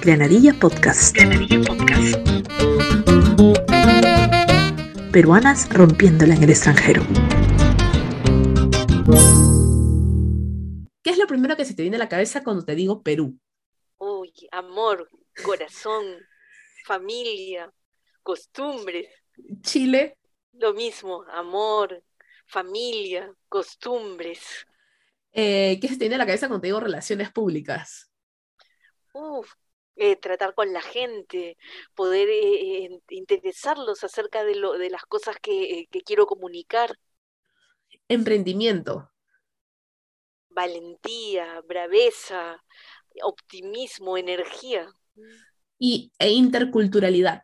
Granadilla Podcast. Granadilla Podcast. Peruanas rompiéndola en el extranjero. ¿Qué es lo primero que se te viene a la cabeza cuando te digo Perú? Uy, amor, corazón, familia, costumbres. Chile. Lo mismo, amor, familia, costumbres. Eh, ¿Qué se te viene a la cabeza cuando te digo relaciones públicas? Uf, eh, tratar con la gente, poder eh, interesarlos acerca de, lo, de las cosas que, que quiero comunicar. Emprendimiento. Valentía, braveza, optimismo, energía. Y, e interculturalidad.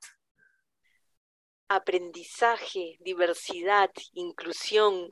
Aprendizaje, diversidad, inclusión.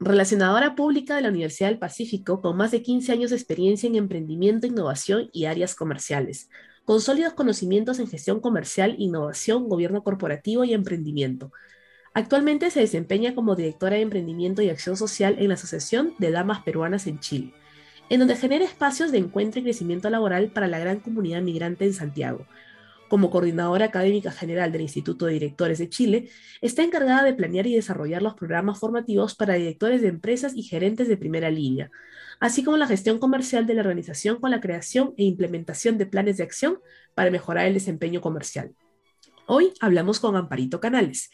Relacionadora pública de la Universidad del Pacífico con más de 15 años de experiencia en emprendimiento, innovación y áreas comerciales, con sólidos conocimientos en gestión comercial, innovación, gobierno corporativo y emprendimiento. Actualmente se desempeña como directora de emprendimiento y acción social en la Asociación de Damas Peruanas en Chile, en donde genera espacios de encuentro y crecimiento laboral para la gran comunidad migrante en Santiago, como coordinadora académica general del Instituto de Directores de Chile, está encargada de planear y desarrollar los programas formativos para directores de empresas y gerentes de primera línea, así como la gestión comercial de la organización con la creación e implementación de planes de acción para mejorar el desempeño comercial. Hoy hablamos con Amparito Canales.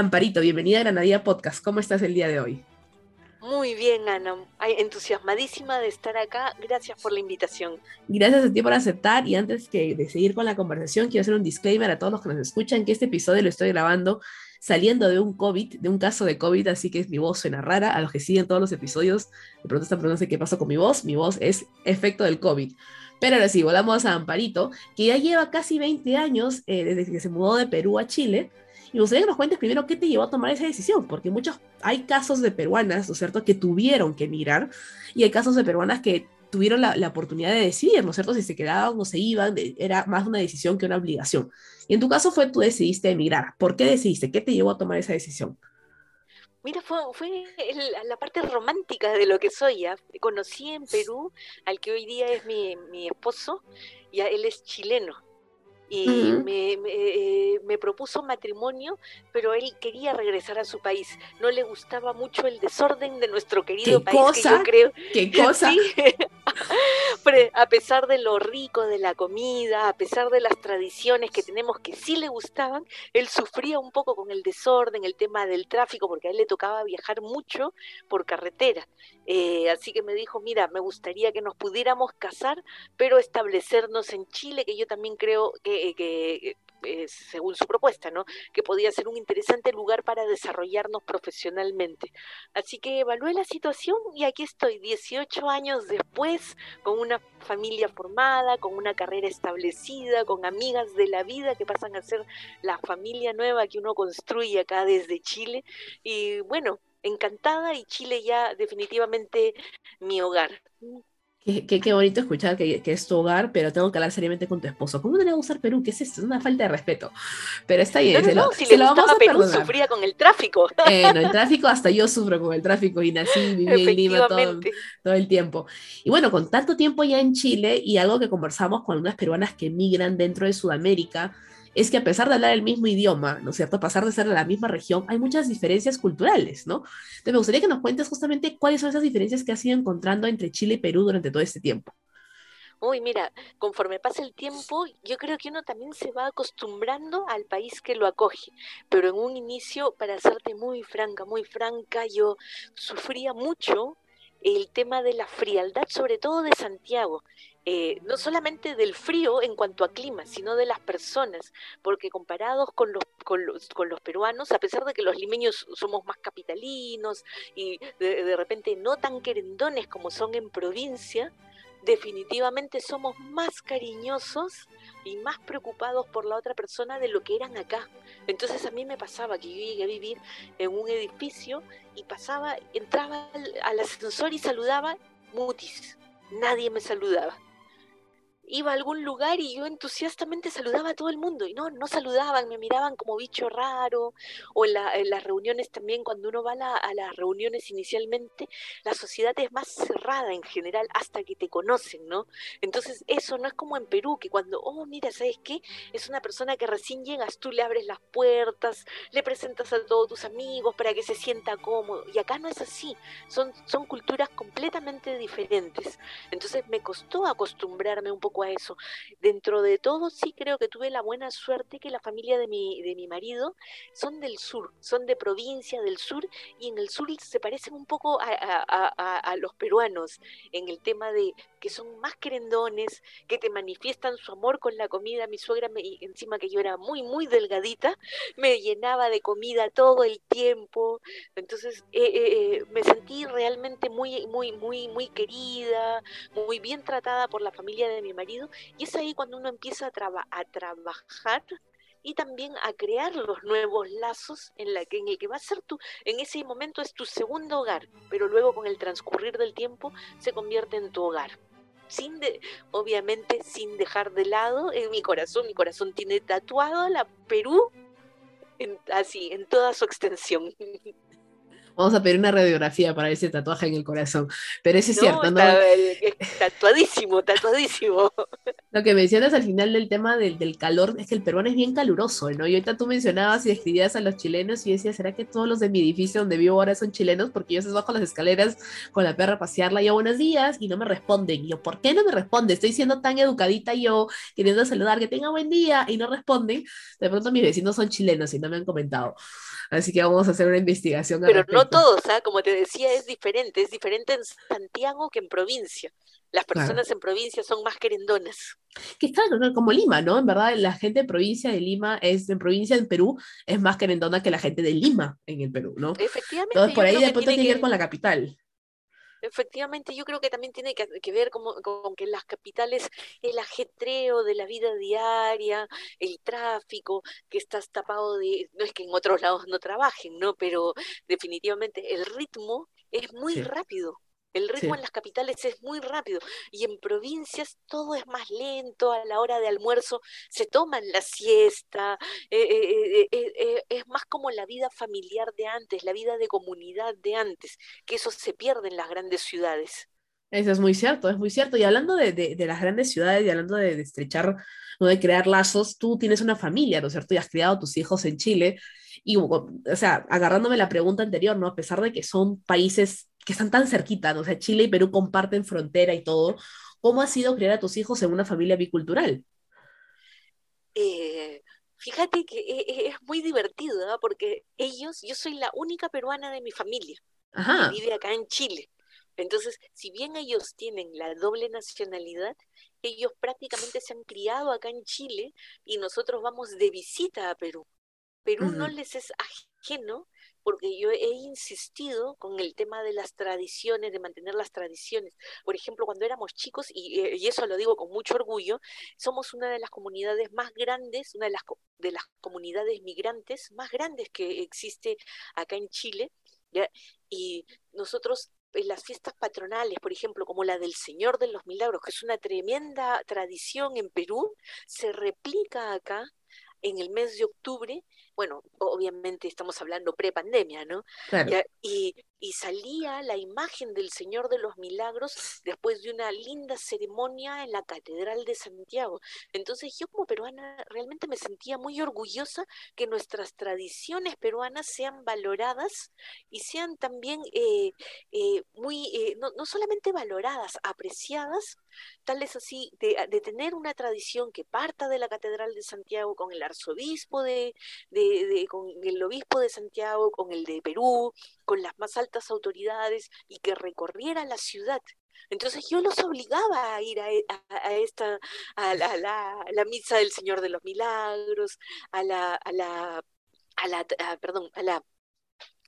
Amparito, bienvenida a Granadilla Podcast. ¿Cómo estás el día de hoy? Muy bien, Ana. entusiasmadísima de estar acá. Gracias por la invitación. Gracias a ti por aceptar. Y antes que de seguir con la conversación, quiero hacer un disclaimer a todos los que nos escuchan que este episodio lo estoy grabando saliendo de un COVID, de un caso de COVID, así que mi voz suena rara. A los que siguen todos los episodios, de pronto están preguntando qué pasó con mi voz. Mi voz es efecto del COVID. Pero ahora sí, volvamos a Amparito, que ya lleva casi 20 años eh, desde que se mudó de Perú a Chile y me gustaría que nos cuentes primero qué te llevó a tomar esa decisión, porque muchos, hay casos de peruanas, ¿no es cierto?, que tuvieron que emigrar, y hay casos de peruanas que tuvieron la, oportunidad de decidir, ¿no cierto?, si se quedaban o se iban, era más una decisión que una obligación. Y en tu caso fue tú decidiste emigrar. ¿Por qué decidiste? ¿Qué te llevó a tomar esa decisión? Mira, fue, fue la parte romántica de lo que soy. ¿ya? Conocí en Perú al que hoy día es mi, mi esposo, y él es chileno y me, eh, me, propuso matrimonio, pero él quería regresar a su país. No le gustaba mucho el desorden de nuestro querido país, cosa? yo creo. ¿Qué cosa? a pesar de lo rico de la comida, a pesar de las tradiciones que tenemos que sí le gustaban, él sufría un poco con el desorden, el tema del tráfico, porque a él le tocaba viajar mucho por carretera. Eh, así que me dijo, mira, me gustaría que nos pudiéramos casar, pero establecernos en Chile, que yo también creo que eh, que, eh, según su propuesta, ¿no? que podía ser un interesante lugar para desarrollarnos profesionalmente. Así que evalué la situación y aquí estoy, 18 años después, con una familia formada, con una carrera establecida, con amigas de la vida que pasan a ser la familia nueva que uno construye acá desde Chile. Y bueno, encantada y Chile ya definitivamente mi hogar. Qué, qué, bonito escuchar que, que, es tu hogar, pero tengo que hablar seriamente con tu esposo. ¿Cómo no le va a gustar Perú? ¿Qué es esto? Es una falta de respeto. Pero está bien. No, no, si le lo vamos a Perú, sufría con el tráfico. Eh, no, el tráfico, hasta yo sufro con el tráfico y nací, viví en Lima todo, todo, el tiempo. Y bueno, con tanto tiempo ya en Chile y algo que conversamos con algunas peruanas que migran dentro de Sudamérica, es que a pesar de hablar el mismo idioma, ¿no es cierto? A pesar de ser de la misma región, hay muchas diferencias culturales, ¿no? Entonces me gustaría que nos cuentes justamente cuáles son esas diferencias que has ido encontrando entre Chile y Perú durante todo este tiempo. Uy, mira, conforme pasa el tiempo, yo creo que uno también se va acostumbrando al país que lo acoge. Pero en un inicio, para serte muy franca, muy franca, yo sufría mucho el tema de la frialdad, sobre todo de Santiago. Eh, no solamente del frío en cuanto a clima, sino de las personas, porque comparados con los, con los, con los peruanos, a pesar de que los limeños somos más capitalinos y de, de repente no tan querendones como son en provincia, definitivamente somos más cariñosos y más preocupados por la otra persona de lo que eran acá. Entonces a mí me pasaba que yo llegué a vivir en un edificio y pasaba, entraba al, al ascensor y saludaba mutis. Nadie me saludaba iba a algún lugar y yo entusiastamente saludaba a todo el mundo y no, no saludaban, me miraban como bicho raro o en, las reuniones también, cuando uno va a, las reuniones inicialmente, la sociedad es más cerrada en general hasta que te conocen, ¿no? Entonces eso no es como en Perú, que cuando, oh, mira, ¿sabes qué? Es una persona que recién llegas, tú le abres las puertas, le presentas a todos tus amigos para que se sienta cómodo y acá no es así, son, son culturas completamente diferentes. Entonces me costó acostumbrarme un poco eso. Dentro de todo, sí creo que tuve la buena suerte que la familia de mi, de mi marido son del sur, son de provincia del sur, y en el sur se parecen un poco a, a los peruanos en el tema de que son más querendones, que te manifiestan su amor con la comida. Mi suegra, me, encima que yo era muy, muy delgadita, me llenaba de comida todo el tiempo. Entonces eh, eh, eh, me sentí realmente muy, muy, muy, muy querida, muy bien tratada por la familia de mi marido. Y es ahí cuando uno empieza a, a trabajar y también a crear los nuevos lazos en, la que, en el que va a ser tu, en ese momento es tu segundo hogar, pero luego con el transcurrir del tiempo se convierte en tu hogar sin de, obviamente sin dejar de lado en mi corazón, mi corazón tiene tatuado la Perú así, en toda su extensión. Vamos a pedir una radiografía para ese tatuaje en el corazón. Pero eso es cierto, ¿no? tatuadísimo, tatuadísimo. Lo que mencionas al final del tema del, del, calor es que el peruano es bien caluroso, ¿no? Y ahorita tú mencionabas y describías a los chilenos y decías, ¿será que todos los de mi edificio donde vivo ahora son chilenos? Porque yo se bajo las escaleras con la perra a pasearla, yo buenos días y no me responden. Y yo, ¿por qué no me responde? Estoy siendo tan educadita yo, queriendo saludar, que tenga buen día y no responden. De pronto mis vecinos son chilenos y no me han comentado. Así que vamos a hacer una investigación. Pero no todos, ¿ah? como te decía, es diferente. Es diferente en Santiago que en provincia. Las personas en provincia son más querendonas. Que está como Lima, ¿no? En verdad, la gente de provincia de Lima es, en provincia de Perú, es más querendona que la gente de Lima en el Perú, ¿no? Efectivamente. Entonces, por ahí de pronto tiene que ver con la capital. Efectivamente, yo creo que también tiene que, ver como, con que en las capitales el ajetreo de la vida diaria, el tráfico, que estás tapado de, no es que en otros lados no trabajen, ¿no? Pero definitivamente el ritmo es muy rápido. El ritmo en las capitales es muy rápido y en provincias todo es más lento, a la hora de almuerzo se toman la siesta, eh, eh, eh, es más como la vida familiar de antes, la vida de comunidad de antes, que eso se pierde en las grandes ciudades. Eso es muy cierto, es muy cierto. Y hablando de, de, las grandes ciudades y hablando de, de estrechar, no de crear lazos, tú tienes una familia, ¿no es cierto? Y has criado a tus hijos en Chile. Y, o sea, agarrándome la pregunta anterior, ¿no? A pesar de que son países que están tan cerquita, ¿no? o sea, Chile y Perú comparten frontera y todo, ¿cómo ha sido criar a tus hijos en una familia bicultural? Eh, fíjate que e, e, es muy divertido, ¿no? porque ellos, yo soy la única peruana de mi familia que vive acá en Chile. Entonces, si bien ellos tienen la doble nacionalidad, ellos prácticamente se han criado acá en Chile y nosotros vamos de visita a Perú. Perú no les es ajeno porque yo he insistido con el tema de las tradiciones, de mantener las tradiciones. Por ejemplo, cuando éramos chicos, y, eh, eso lo digo con mucho orgullo, somos una de las comunidades más grandes, una de las, de las comunidades migrantes más grandes que existe acá en Chile. Y nosotros en las fiestas patronales, por ejemplo, como la del Señor de los Milagros, que es una tremenda tradición en Perú, se replica acá en el mes de octubre bueno, obviamente estamos hablando pre-pandemia, ¿no? Y, y salía la imagen del Señor de los Milagros después de una linda ceremonia en la Catedral de Santiago. Entonces yo como peruana realmente me sentía muy orgullosa que nuestras tradiciones peruanas sean valoradas y sean también eh, eh, muy, eh, no, no, solamente valoradas, apreciadas, tal es así de, de, tener una tradición que parta de la Catedral de Santiago con el arzobispo de, de, de con el obispo de Santiago, con el de Perú, con las más altas autoridades y que recorriera la ciudad. Entonces yo los obligaba a ir a, a, esta, a la, la, la, misa del Señor de los Milagros, a la, a la, a la, perdón, a la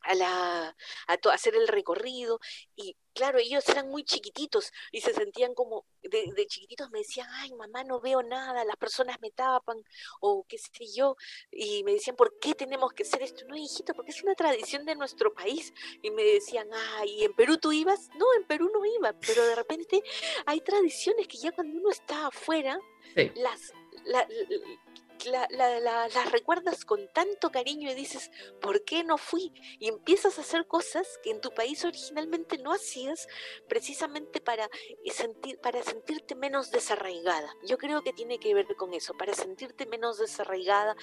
a, la, a, to, hacer el recorrido y claro, ellos eran muy chiquititos y se sentían como, de, de, chiquititos me decían, ay mamá, no veo nada, las personas me tapan o qué sé yo, y me decían, ¿por qué tenemos que hacer esto? No, hijito, porque es una tradición de nuestro país. Y me decían, ay, ¿y en Perú tú ibas? No, en Perú no iba, pero de repente hay tradiciones que ya cuando uno está afuera, sí. las... La, la, la, la, las recuerdas con tanto cariño y dices, ¿por qué no fui? Y empiezas a hacer cosas que en tu país originalmente no hacías precisamente para, sentir, para sentirte menos desarraigada. Yo creo que tiene que ver con eso, para sentirte menos desarraigada,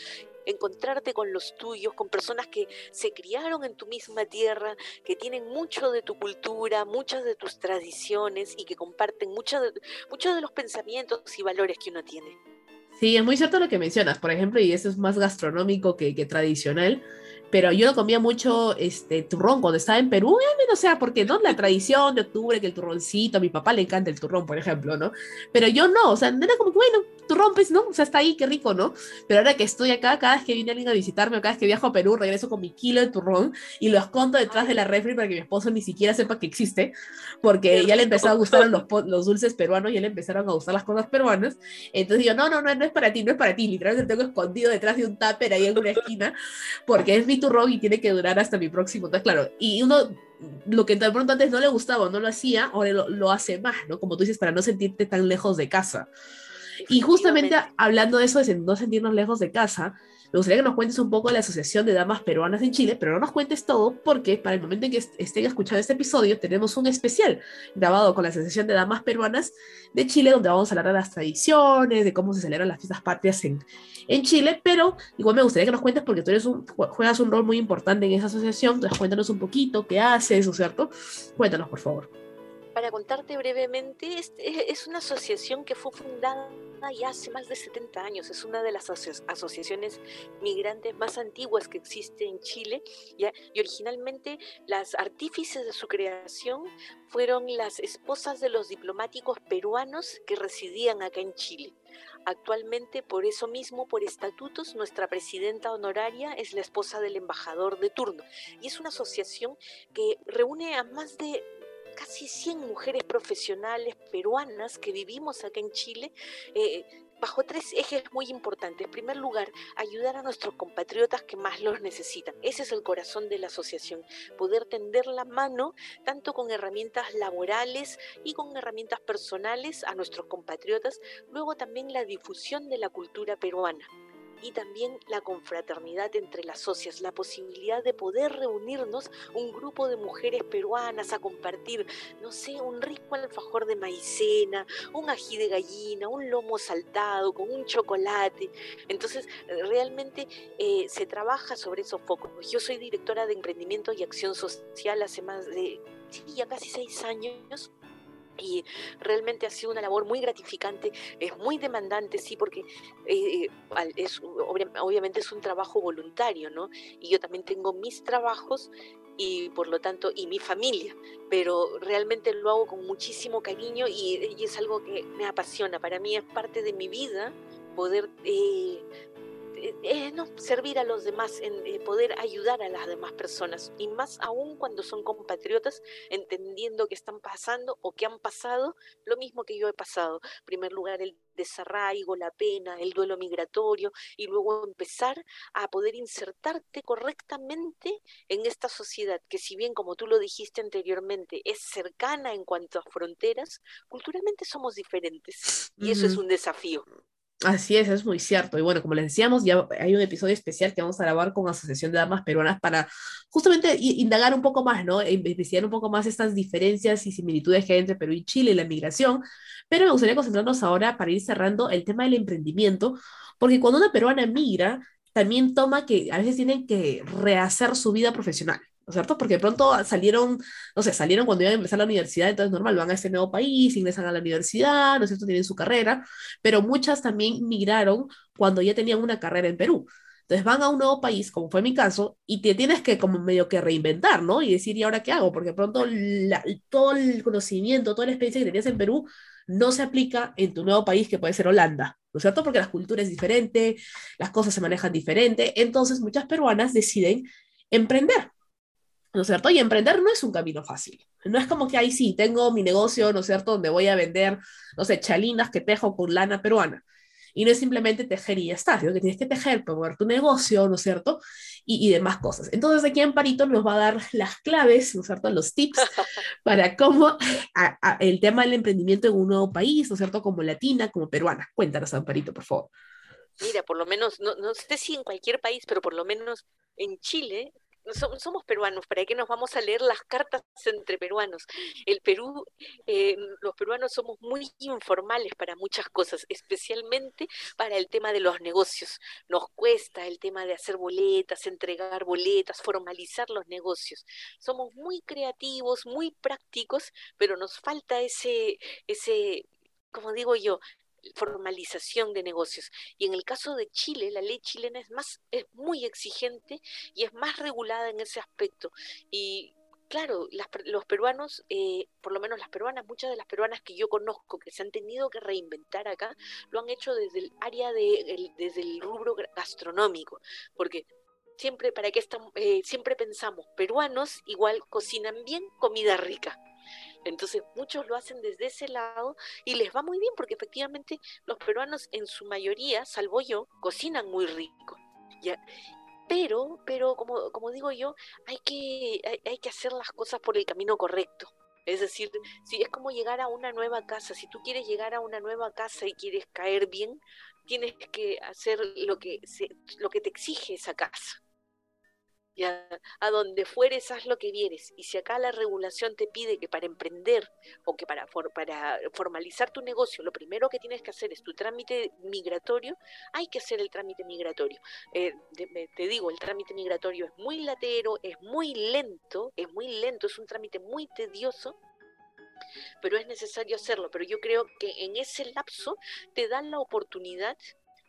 encontrarte con los tuyos, con personas que se criaron en tu misma tierra, que tienen mucho de tu cultura, muchas de tus tradiciones y que comparten muchos de los pensamientos y valores que uno tiene. Sí, es muy cierto lo que mencionas, por ejemplo, y eso es más gastronómico que, que tradicional, pero yo no comía mucho este turrón cuando estaba en Perú, o sea, porque no la tradición de octubre que el turroncito, a mi papá le encanta el turrón, por ejemplo, ¿no? Pero yo no, o sea, era como que bueno, turrón, pues, ¿no? O sea, está ahí, qué rico, ¿no? Pero ahora que estoy acá, cada vez que viene alguien a visitarme o cada vez que viajo a Perú, regreso con mi kilo de turrón y lo escondo detrás de la refri para que mi esposo ni siquiera sepa que existe, porque ya le empezó a gustar los, los dulces peruanos, ya le empezaron a gustar las cosas peruanas. Entonces yo, no, no, no, no es para ti, no es para ti. Literalmente tengo escondido detrás de un tupper ahí en una esquina, porque es mi turrón y tiene que durar hasta mi próximo. Entonces, claro, y uno lo que de pronto antes no le gustaba, no lo hacía, ahora lo, lo, hace más, ¿no? Como tú dices, para no sentirte tan lejos de casa. Y justamente hablando de eso, de no sentirnos lejos de casa, me gustaría que nos cuentes un poco de la Asociación de Damas Peruanas en Chile, pero no nos cuentes todo porque para el momento en que estén escuchando este episodio tenemos un especial grabado con la Asociación de Damas Peruanas de Chile donde vamos a hablar de las tradiciones, de cómo se celebran las fiestas patrias en, en Chile, pero igual me gustaría que nos cuentes porque tú eres un, juegas un rol muy importante en esa asociación, entonces cuéntanos un poquito qué haces, ¿o cierto? Cuéntanos, por favor para contarte brevemente, es, es, una asociación que fue fundada ya hace más de 70 años. Es una de las aso asociaciones migrantes más antiguas que existe en Chile. ¿ya? Y originalmente las artífices de su creación fueron las esposas de los diplomáticos peruanos que residían acá en Chile. Actualmente, por eso mismo, por estatutos, nuestra presidenta honoraria es la esposa del embajador de turno. Y es una asociación que reúne a más de casi 100 mujeres profesionales peruanas que vivimos acá en Chile. Eh, bajo tres ejes muy importantes. En primer lugar, ayudar a nuestros compatriotas que más los necesitan. Ese es el corazón de la asociación, poder tender la mano tanto con herramientas laborales y con herramientas personales a nuestros compatriotas, luego también la difusión de la cultura peruana y también la confraternidad entre las socias, la posibilidad de poder reunirnos un grupo de mujeres peruanas a compartir, no sé, un rico alfajor de maicena, un ají de gallina, un lomo saltado con un chocolate. Entonces, realmente eh, se trabaja sobre esos focos. Yo soy directora de emprendimiento y acción social hace más de, sí, ya casi seis años y realmente ha sido una labor muy gratificante, es muy demandante, sí, porque eh, es, obviamente es un trabajo voluntario, ¿no? Y yo también tengo mis trabajos y por lo tanto, y mi familia, pero realmente lo hago con muchísimo cariño y, y es algo que me apasiona, para mí es parte de mi vida poder eh, eh, no, servir a los demás, en eh, poder ayudar a las demás personas, y más aún cuando son compatriotas, entendiendo que están pasando o que han pasado lo mismo que yo he pasado. En primer lugar, el desarraigo, la pena, el duelo migratorio, y luego empezar a poder insertarte correctamente en esta sociedad, que si bien, como tú lo dijiste anteriormente, es cercana en cuanto a fronteras, culturalmente somos diferentes, y eso es un desafío. Así es, es muy cierto. Y bueno, como les decíamos, ya hay un episodio especial que vamos a grabar con Asociación de Damas Peruanas para justamente indagar un poco más, ¿no? E investigar un poco más estas diferencias y similitudes que hay entre Perú y Chile y la migración. Pero me gustaría concentrarnos ahora para ir cerrando el tema del emprendimiento, porque cuando una peruana migra, también toma que a veces tienen que rehacer su vida profesional. ¿No es cierto? Porque de pronto salieron, no sé, salieron cuando iban a empezar la universidad, entonces normal, van a este nuevo país, ingresan a la universidad, ¿no es cierto? Tienen su carrera, pero muchas también migraron cuando ya tenían una carrera en Perú. Entonces van a un nuevo país, como fue mi caso, y te tienes que como medio que reinventar, ¿no? Y decir, ¿y ahora qué hago? Porque pronto todo el conocimiento, toda la experiencia que tenías en Perú no se aplica en tu nuevo país, que puede ser Holanda, ¿no es cierto? Porque la cultura es diferente, las cosas se manejan diferente, entonces muchas peruanas deciden emprender, ¿no es cierto? Y emprender no es un camino fácil. No es como que ahí sí, tengo mi negocio, ¿no es cierto?, donde voy a vender, no sé, chalinas que tejo con lana peruana. Y no es simplemente tejer y ya está, sino que tienes que tejer, promover tu negocio, ¿no es cierto? Y, y, demás cosas. Entonces aquí Amparito nos va a dar las claves, ¿no es cierto? Los tips para cómo a, a, el tema del emprendimiento en un nuevo país, ¿no es cierto? Como latina, como peruana. Cuéntanos, Amparito, por favor. Mira, por lo menos, no, no sé si en cualquier país, pero por lo menos en Chile somos peruanos, ¿para qué nos vamos a leer las cartas entre peruanos? El Perú, eh, los peruanos somos muy informales para muchas cosas, especialmente para el tema de los negocios. Nos cuesta el tema de hacer boletas, entregar boletas, formalizar los negocios. Somos muy creativos, muy prácticos, pero nos falta ese, ese, como digo yo, formalización de negocios. Y en el caso de Chile, la ley chilena es más, es muy exigente y es más regulada en ese aspecto. Y claro, las, los peruanos, eh, por lo menos las peruanas, muchas de las peruanas que yo conozco que se han tenido que reinventar acá, lo han hecho desde el área de, desde el rubro gastronómico, porque siempre para que estamos, eh, siempre pensamos peruanos igual cocinan bien comida rica entonces muchos lo hacen desde ese lado y les va muy bien porque efectivamente los peruanos en su mayoría, salvo yo, cocinan muy rico. ¿ya? Pero, pero como, digo yo, hay que, hay, hay que hacer las cosas por el camino correcto. Es decir, si es como llegar a una nueva casa, si tú quieres llegar a una nueva casa y quieres caer bien, tienes que hacer lo que, se, lo que te exige esa casa a, donde fueres haz lo que vieres. Y si acá la regulación te pide que para emprender o que para, para formalizar tu negocio, lo primero que tienes que hacer es tu trámite migratorio, hay que hacer el trámite migratorio. Eh, te digo, el trámite migratorio es muy latero, es muy lento, es muy lento, es un trámite muy tedioso pero es necesario hacerlo. Pero yo creo que en ese lapso te dan la oportunidad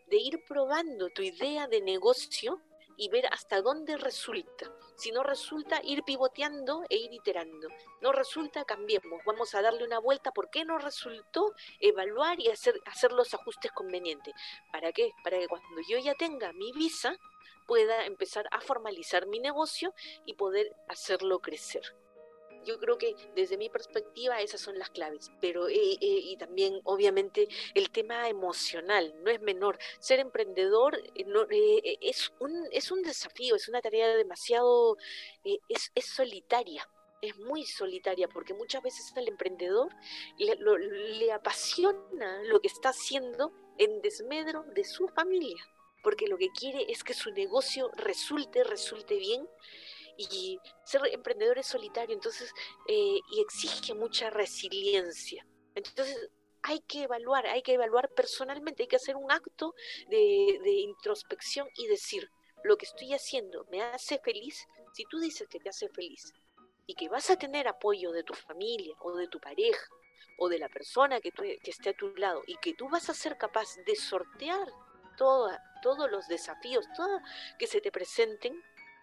de ir probando tu idea de negocio y ver hasta dónde resulta. Si no resulta, ir pivoteando e ir iterando. No resulta, cambiemos. Vamos a darle una vuelta. ¿Por qué no resultó? Evaluar y hacer, hacer los ajustes convenientes. ¿Para qué? Para que cuando yo ya tenga mi visa, pueda empezar a formalizar mi negocio y poder hacerlo crecer yo creo que desde mi perspectiva esas son las claves, pero eh, eh, y también obviamente el tema emocional no es menor. Ser emprendedor eh, es, un, es un desafío, es una tarea demasiado, es, es solitaria es muy solitaria porque muchas veces al emprendedor le, le, apasiona lo que está haciendo en desmedro de su familia, porque lo que quiere es que su negocio resulte, resulte bien y ser emprendedor es solitario, entonces, eh, y exige mucha resiliencia. Entonces, hay que evaluar, hay que evaluar personalmente, hay que hacer un acto de, de introspección y decir, lo que estoy haciendo me hace feliz. Si tú dices que te hace feliz y que vas a tener apoyo de tu familia o de tu pareja o de la persona que, que esté a tu lado y que tú vas a ser capaz de sortear todos los desafíos que se te presenten,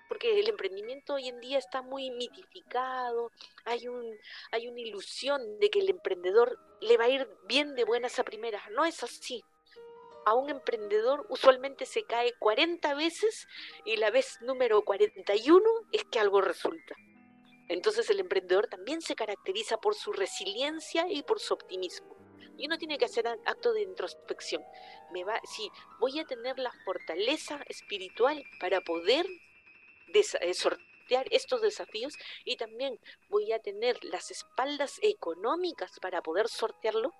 porque el emprendimiento hoy en día está muy mitificado, hay, un, hay una ilusión de que el emprendedor le va a ir bien de buenas a primeras. No es así. A un emprendedor usualmente se cae 40 veces y la vez número 41 es que algo resulta. Entonces el emprendedor también se caracteriza por su resiliencia y por su optimismo. Y uno tiene que hacer acto de introspección. Me va, si voy a tener la fortaleza espiritual para poder de, sortear estos desafíos y también voy a tener las espaldas económicas para poder sortearlo.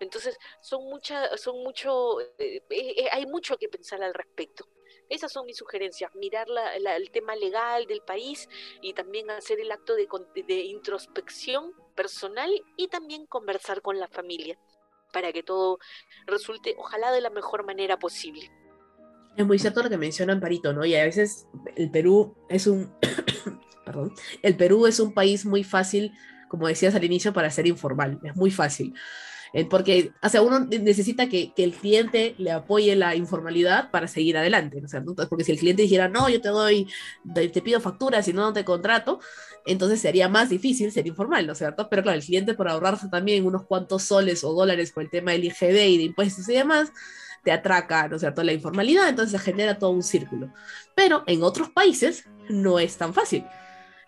Entonces, son son mucho, eh, eh, hay mucho que pensar al respecto. Esas son mis sugerencias, mirar el tema legal del país y también hacer el acto de, de introspección personal y también conversar con la familia para que todo resulte, ojalá, de la mejor manera posible. Es muy cierto lo que menciona Amparito, ¿no? Y a veces el Perú es un, perdón, el Perú es un país muy fácil, como decías al inicio, para ser informal, es muy fácil. Eh, porque, o sea, uno necesita que, que, el cliente le apoye la informalidad para seguir adelante, ¿no? O sea, porque si el cliente dijera, no, yo te doy, te pido facturas y no, no te contrato, entonces sería más difícil ser informal, ¿no es cierto? Pero claro, el cliente por ahorrarse también unos cuantos soles o dólares con el tema del IGB y de impuestos y demás, te atraca, ¿no es cierto?, la informalidad, entonces se genera todo un círculo. Pero en otros países no es tan fácil.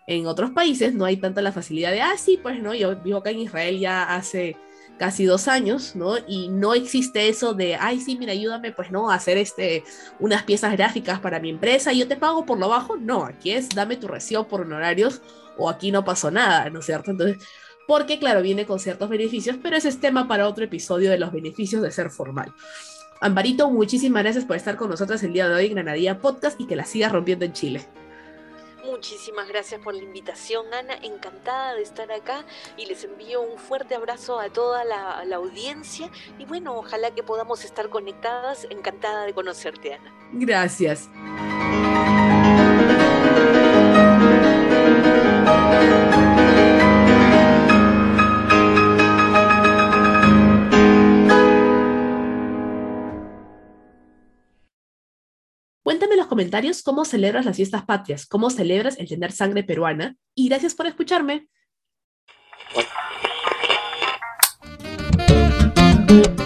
En otros países no hay tanta la facilidad de, ah, sí, pues no, yo vivo acá en Israel ya hace casi dos años, ¿no? Y no existe eso de, ay, sí, mira, ayúdame, pues, ¿no? A hacer este, unas piezas gráficas para mi empresa y yo te pago por lo bajo. No, aquí es, dame tu recibo por honorarios o aquí no pasó nada, ¿no es cierto? Entonces, porque, claro, viene con ciertos beneficios, pero ese es tema para otro episodio de los beneficios de ser formal. Ambarito, muchísimas gracias por estar con nosotros el día de hoy en Granadilla Podcast y que la sigas rompiendo en Chile. Muchísimas gracias por la invitación, Ana. Encantada de estar acá y les envío un fuerte abrazo a toda la, la, audiencia. Y bueno, ojalá que podamos estar conectadas. Encantada de conocerte, Ana. Gracias. Comentarios cómo celebras las fiestas patrias, cómo celebras el tener sangre peruana y gracias por escucharme.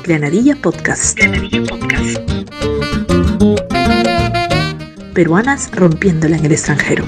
Granadilla Podcast. Granadilla Podcast. Peruanas rompiéndola en el extranjero.